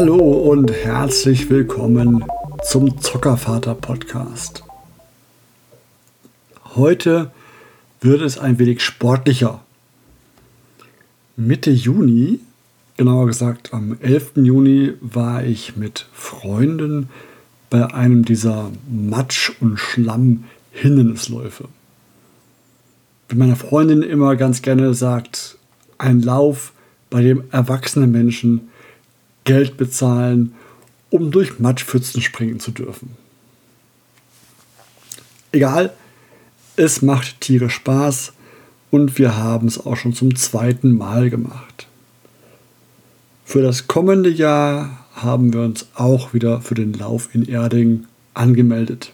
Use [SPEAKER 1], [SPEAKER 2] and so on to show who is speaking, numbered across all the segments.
[SPEAKER 1] Hallo und herzlich willkommen zum Zockervater Podcast. Heute wird es ein wenig sportlicher. Mitte Juni, genauer gesagt am 11. Juni, war ich mit Freunden bei einem dieser Matsch- und Schlamm-Hindernisläufe. Wie meine Freundin immer ganz gerne sagt, ein Lauf, bei dem erwachsene Menschen Geld bezahlen, um durch Matschpfützen springen zu dürfen. Egal, es macht Tiere Spaß und wir haben es auch schon zum zweiten Mal gemacht. Für das kommende Jahr haben wir uns auch wieder für den Lauf in Erding angemeldet.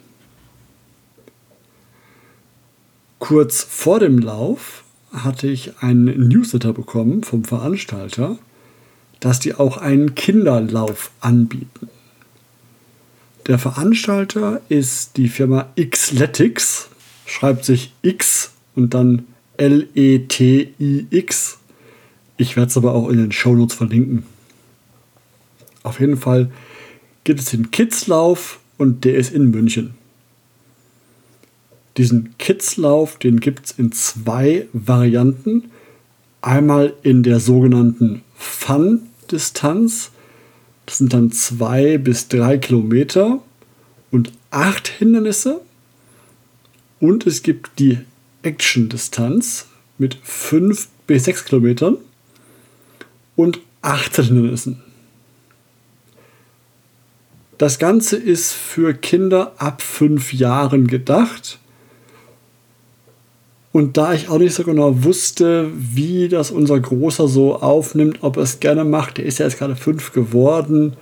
[SPEAKER 1] Kurz vor dem Lauf hatte ich einen Newsletter bekommen vom Veranstalter, dass die auch einen Kinderlauf anbieten. Der Veranstalter ist die Firma Xletics, schreibt sich X und dann L-E-T-I-X. Ich werde es aber auch in den Shownotes verlinken. Auf jeden Fall gibt es den Kidslauf und der ist in München. Diesen Kidslauf, den gibt es in zwei Varianten. Einmal in der sogenannten Fun-Distanz. Das sind dann zwei bis drei Kilometer und acht Hindernisse. Und es gibt die Action-Distanz mit fünf bis sechs Kilometern und 18 Hindernissen. Das Ganze ist für Kinder ab fünf Jahren gedacht und da ich auch nicht so genau wusste, wie das unser Großer so aufnimmt, ob er es gerne macht, der ist ja jetzt gerade fünf geworden,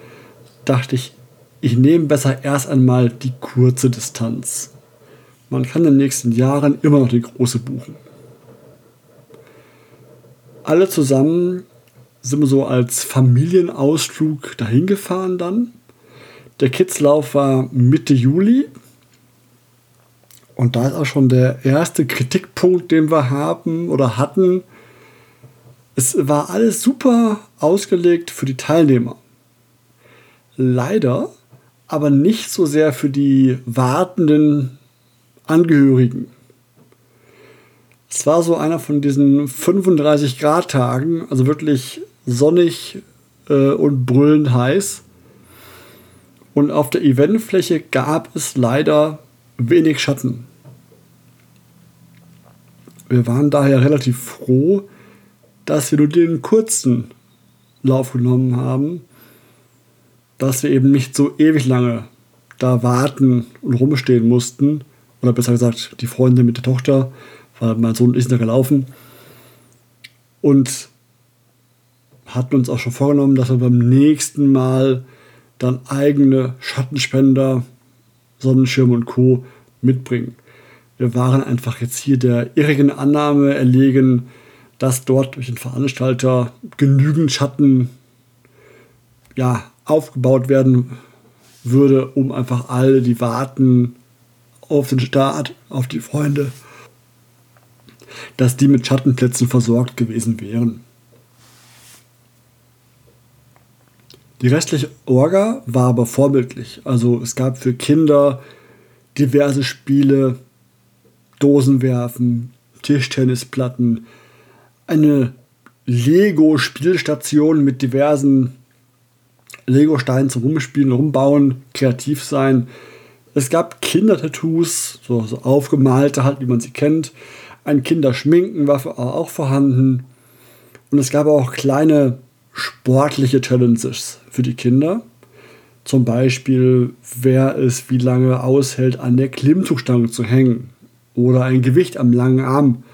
[SPEAKER 1] dachte ich, ich nehme besser erst einmal die kurze Distanz. Man kann in den nächsten Jahren immer noch die große buchen. Alle zusammen sind wir so als Familienausflug dahin gefahren dann. Der Kidslauf war Mitte Juli und da ist auch schon der erste Kritikpunkt, den wir haben oder hatten. Es war alles super ausgelegt für die Teilnehmer. Leider aber nicht so sehr für die wartenden Angehörigen. Es war so einer von diesen 35 Grad Tagen, also wirklich sonnig äh, und brüllend heiß. Und auf der Eventfläche gab es leider wenig Schatten. Wir waren daher relativ froh, dass wir nur den kurzen Lauf genommen haben, dass wir eben nicht so ewig lange da warten und rumstehen mussten. Oder besser gesagt, die Freunde mit der Tochter, weil mein Sohn ist da gelaufen. Und hatten uns auch schon vorgenommen, dass wir beim nächsten Mal dann eigene Schattenspender, Sonnenschirm und Co. mitbringen. Wir waren einfach jetzt hier der irrigen Annahme erlegen, dass dort durch den Veranstalter genügend Schatten ja, aufgebaut werden würde, um einfach alle, die warten auf den Start, auf die Freunde, dass die mit Schattenplätzen versorgt gewesen wären. Die restliche Orga war aber vorbildlich. Also es gab für Kinder diverse Spiele, Dosen werfen, Tischtennisplatten, eine Lego-Spielstation mit diversen Lego-Steinen zum Rumspielen, Rumbauen, kreativ sein. Es gab Kindertattoos, so, so aufgemalte halt, wie man sie kennt. Ein Kinderschminken war auch vorhanden. Und es gab auch kleine sportliche Challenges für die Kinder. Zum Beispiel, wer es wie lange aushält, an der Klimmzugstange zu hängen oder ein Gewicht am langen Arm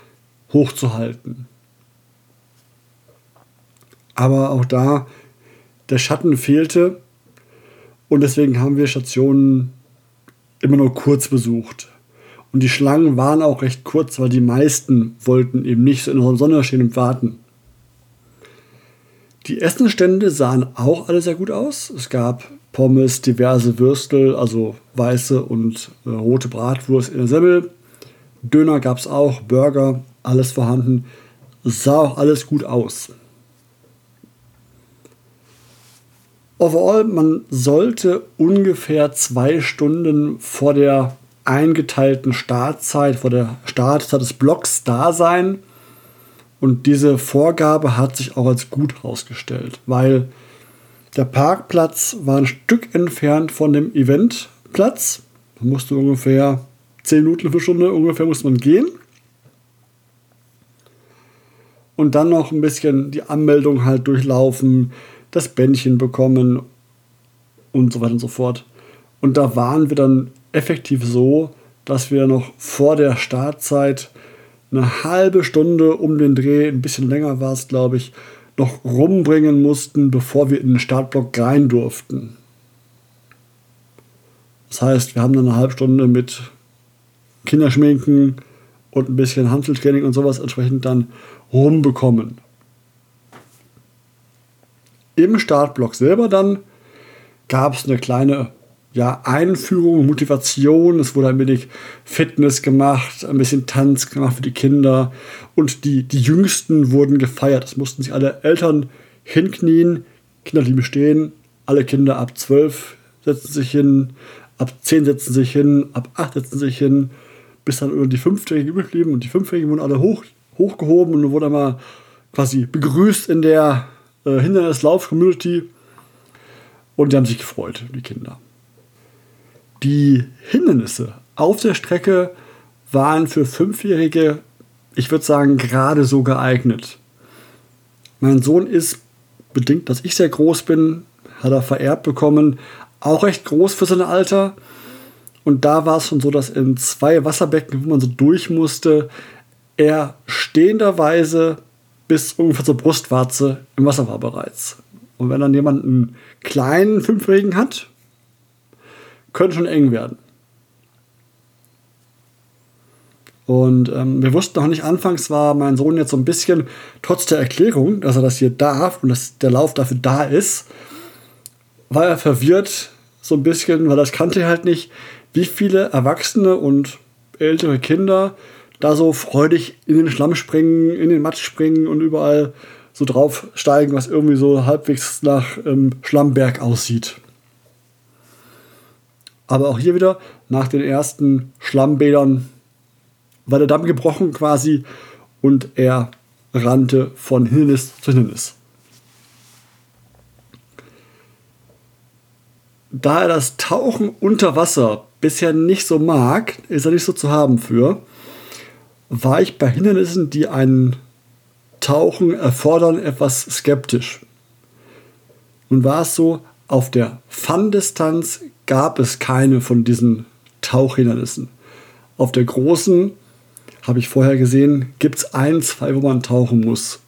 [SPEAKER 1] hochzuhalten. Aber auch da, der Schatten fehlte und deswegen haben wir Stationen immer nur kurz besucht. Und die Schlangen waren auch recht kurz, weil die meisten wollten eben nicht so in der Sonne stehen und warten. Die Essenstände sahen auch alle sehr gut aus. Es gab Pommes, diverse Würstel, also weiße und äh, rote Bratwurst in der Semmel. Döner gab es auch, Burger, alles vorhanden. Es sah auch alles gut aus. overall, man sollte ungefähr zwei Stunden vor der eingeteilten Startzeit, vor der Startzeit des Blocks da sein. Und diese Vorgabe hat sich auch als gut herausgestellt, weil der Parkplatz war ein Stück entfernt von dem Eventplatz. Man musste ungefähr 10 Minuten für Stunde ungefähr muss man gehen. Und dann noch ein bisschen die Anmeldung halt durchlaufen, das Bändchen bekommen und so weiter und so fort. Und da waren wir dann effektiv so, dass wir noch vor der Startzeit eine halbe Stunde um den Dreh, ein bisschen länger war es, glaube ich, noch rumbringen mussten, bevor wir in den Startblock rein durften. Das heißt, wir haben dann eine halbe Stunde mit Kinderschminken und ein bisschen Handeltraining und sowas entsprechend dann rumbekommen. Im Startblock selber dann gab es eine kleine ja, Einführung, Motivation. Es wurde ein wenig Fitness gemacht, ein bisschen Tanz gemacht für die Kinder. Und die, die Jüngsten wurden gefeiert. Es mussten sich alle Eltern hinknien, Kinder, die stehen. Alle Kinder ab 12 setzen sich hin, ab 10 setzen sich hin, ab 8 setzen sich hin, bis dann über die Fünfjährigen übrig blieben. Und die Fünfjährigen wurden alle hoch, hochgehoben und wurde mal quasi begrüßt in der äh, Hindernislauf-Community. Und die haben sich gefreut, die Kinder. Die Hindernisse auf der Strecke waren für Fünfjährige, ich würde sagen, gerade so geeignet. Mein Sohn ist, bedingt, dass ich sehr groß bin, hat er vererbt bekommen, auch recht groß für sein Alter. Und da war es schon so, dass in zwei Wasserbecken, wo man so durch musste, er stehenderweise bis ungefähr zur Brustwarze im Wasser war bereits. Und wenn dann jemand einen kleinen Fünfjährigen hat, könnte schon eng werden. Und ähm, wir wussten noch nicht, anfangs war mein Sohn jetzt so ein bisschen, trotz der Erklärung, dass er das hier darf und dass der Lauf dafür da ist, war er verwirrt so ein bisschen, weil das kannte er halt nicht, wie viele Erwachsene und ältere Kinder da so freudig in den Schlamm springen, in den Matsch springen und überall so draufsteigen, was irgendwie so halbwegs nach ähm, Schlammberg aussieht. Aber auch hier wieder, nach den ersten Schlammbädern war der Damm gebrochen quasi und er rannte von Hindernis zu Hindernis. Da er das Tauchen unter Wasser bisher nicht so mag, ist er nicht so zu haben für, war ich bei Hindernissen, die ein Tauchen erfordern, etwas skeptisch. Nun war es so, auf der Fun-Distanz gab es keine von diesen Tauchhindernissen. Auf der großen, habe ich vorher gesehen, gibt es ein, zwei, wo man tauchen muss.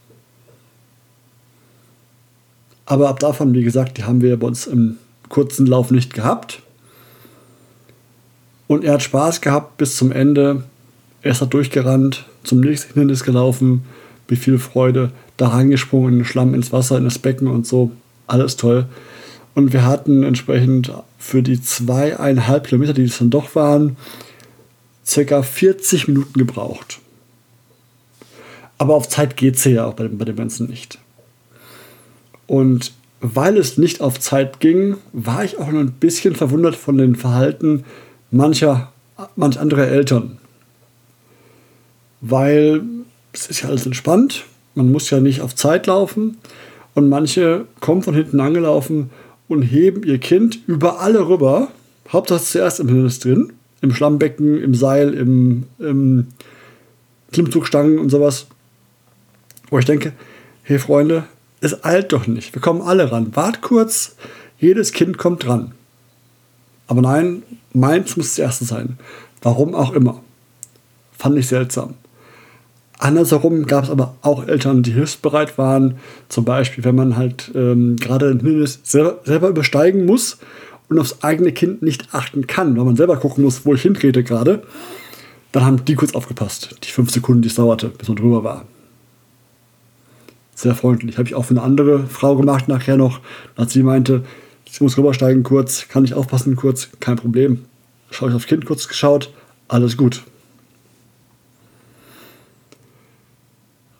[SPEAKER 1] Aber ab davon, wie gesagt, die haben wir bei uns im kurzen Lauf nicht gehabt. Und er hat Spaß gehabt bis zum Ende. Er ist da durchgerannt, zum nächsten Hindernis gelaufen, mit viel Freude, da reingesprungen in den Schlamm, ins Wasser, in das Becken und so. Alles toll. Und wir hatten entsprechend für die zweieinhalb Kilometer, die es dann doch waren, circa 40 Minuten gebraucht. Aber auf Zeit geht es ja auch bei, bei dem Ganzen nicht. Und weil es nicht auf Zeit ging, war ich auch noch ein bisschen verwundert von den Verhalten mancher, manch anderer Eltern. Weil es ist ja alles entspannt, man muss ja nicht auf Zeit laufen und manche kommen von hinten angelaufen und heben ihr Kind über alle rüber. Hauptsache zuerst im Hindernis drin, im Schlammbecken, im Seil, im, im Klimmzugstangen und sowas. Wo ich denke, hey Freunde, es eilt doch nicht. Wir kommen alle ran. Wart kurz, jedes Kind kommt dran. Aber nein, meins muss das erste sein. Warum auch immer. Fand ich seltsam. Andersherum gab es aber auch Eltern, die hilfsbereit waren. Zum Beispiel, wenn man halt ähm, gerade ein Hindernis selber, selber, übersteigen muss und aufs eigene Kind nicht achten kann, weil man selber gucken muss, wo ich hintrete gerade, dann haben die kurz aufgepasst. Die fünf Sekunden, die es dauerte, bis man drüber war. Sehr freundlich. Habe ich auch für eine andere Frau gemacht nachher noch, als sie meinte, ich muss rübersteigen kurz, kann ich aufpassen kurz, kein Problem. Schaue ich aufs Kind kurz geschaut, alles gut.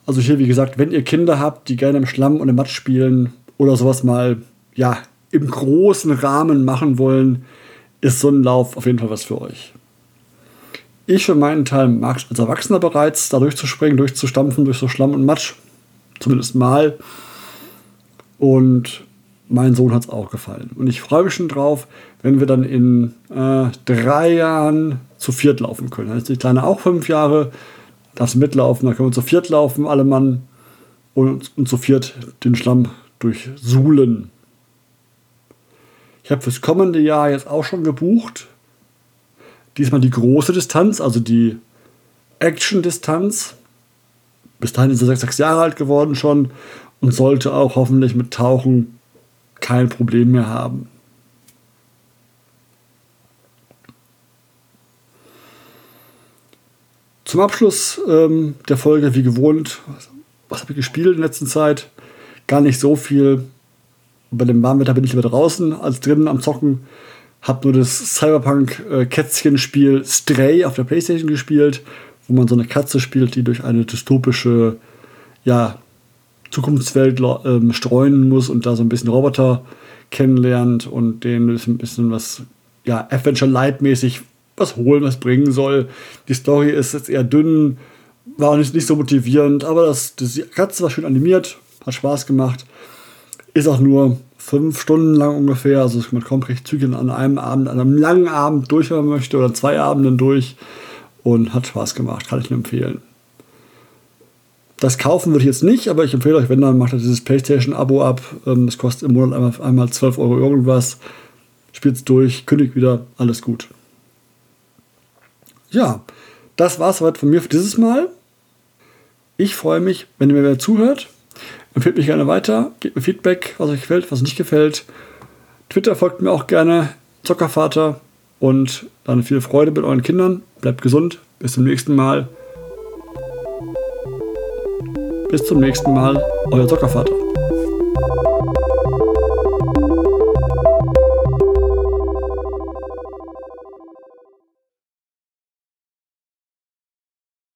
[SPEAKER 1] Also hier, wie gesagt, wenn ihr Kinder habt, die gerne im Schlamm und im Matsch spielen oder sowas mal, ja, im großen Rahmen machen wollen, ist so ein Lauf auf jeden Fall was für euch. Ich für meinen Teil mag es als Erwachsener bereits, da durchzuspringen, durchzustampfen durch so Schlamm und Matsch. Zumindest mal. Und mein Sohn hat es auch gefallen. Und ich freue mich schon drauf, wenn wir dann in äh, drei Jahren zu viert laufen können. Dann ist die Kleine auch fünf Jahre, darf sie mitlaufen, dann können wir zu viert laufen, alle Mann, und, und zu viert den Schlamm durchsuhlen. Ich habe fürs kommende Jahr jetzt auch schon gebucht. Diesmal die große Distanz, also die Action-Distanz. Bis dahin ist er sechs, sechs Jahre alt geworden schon und sollte auch hoffentlich mit Tauchen kein Problem mehr haben. Zum Abschluss ähm, der Folge, wie gewohnt, was, was habe ich gespielt in der letzten Zeit? Gar nicht so viel. Bei dem Warmwetter bin ich lieber draußen als drinnen am Zocken. Hab nur das Cyberpunk-Kätzchen-Spiel Stray auf der Playstation gespielt, wo man so eine Katze spielt, die durch eine dystopische ja, Zukunftswelt ähm, streuen muss und da so ein bisschen Roboter kennenlernt und denen ein bisschen was, ja, Adventure Light-mäßig was holen, was bringen soll. Die Story ist jetzt eher dünn, war auch nicht, nicht so motivierend, aber das, das, Katze war schön animiert, hat Spaß gemacht. Ist auch nur fünf Stunden lang ungefähr, also man kommt recht zügig an einem Abend, an einem langen Abend durch, wenn man möchte, oder zwei Abenden durch und hat Spaß gemacht, kann ich nur empfehlen. Das kaufen würde ich jetzt nicht, aber ich empfehle euch, wenn dann macht ihr dieses PlayStation-Abo ab. Ähm, das kostet im Monat einmal 12 Euro irgendwas. Spielt es durch, kündigt wieder, alles gut. Ja, das war es soweit von mir für dieses Mal. Ich freue mich, wenn ihr mir wieder zuhört. Empfehlt mich gerne weiter, gebt mir Feedback, was euch gefällt, was nicht gefällt. Twitter folgt mir auch gerne, Zockervater. Und dann viel Freude mit euren Kindern. Bleibt gesund. Bis zum nächsten Mal. Bis zum nächsten Mal, euer Zockervater.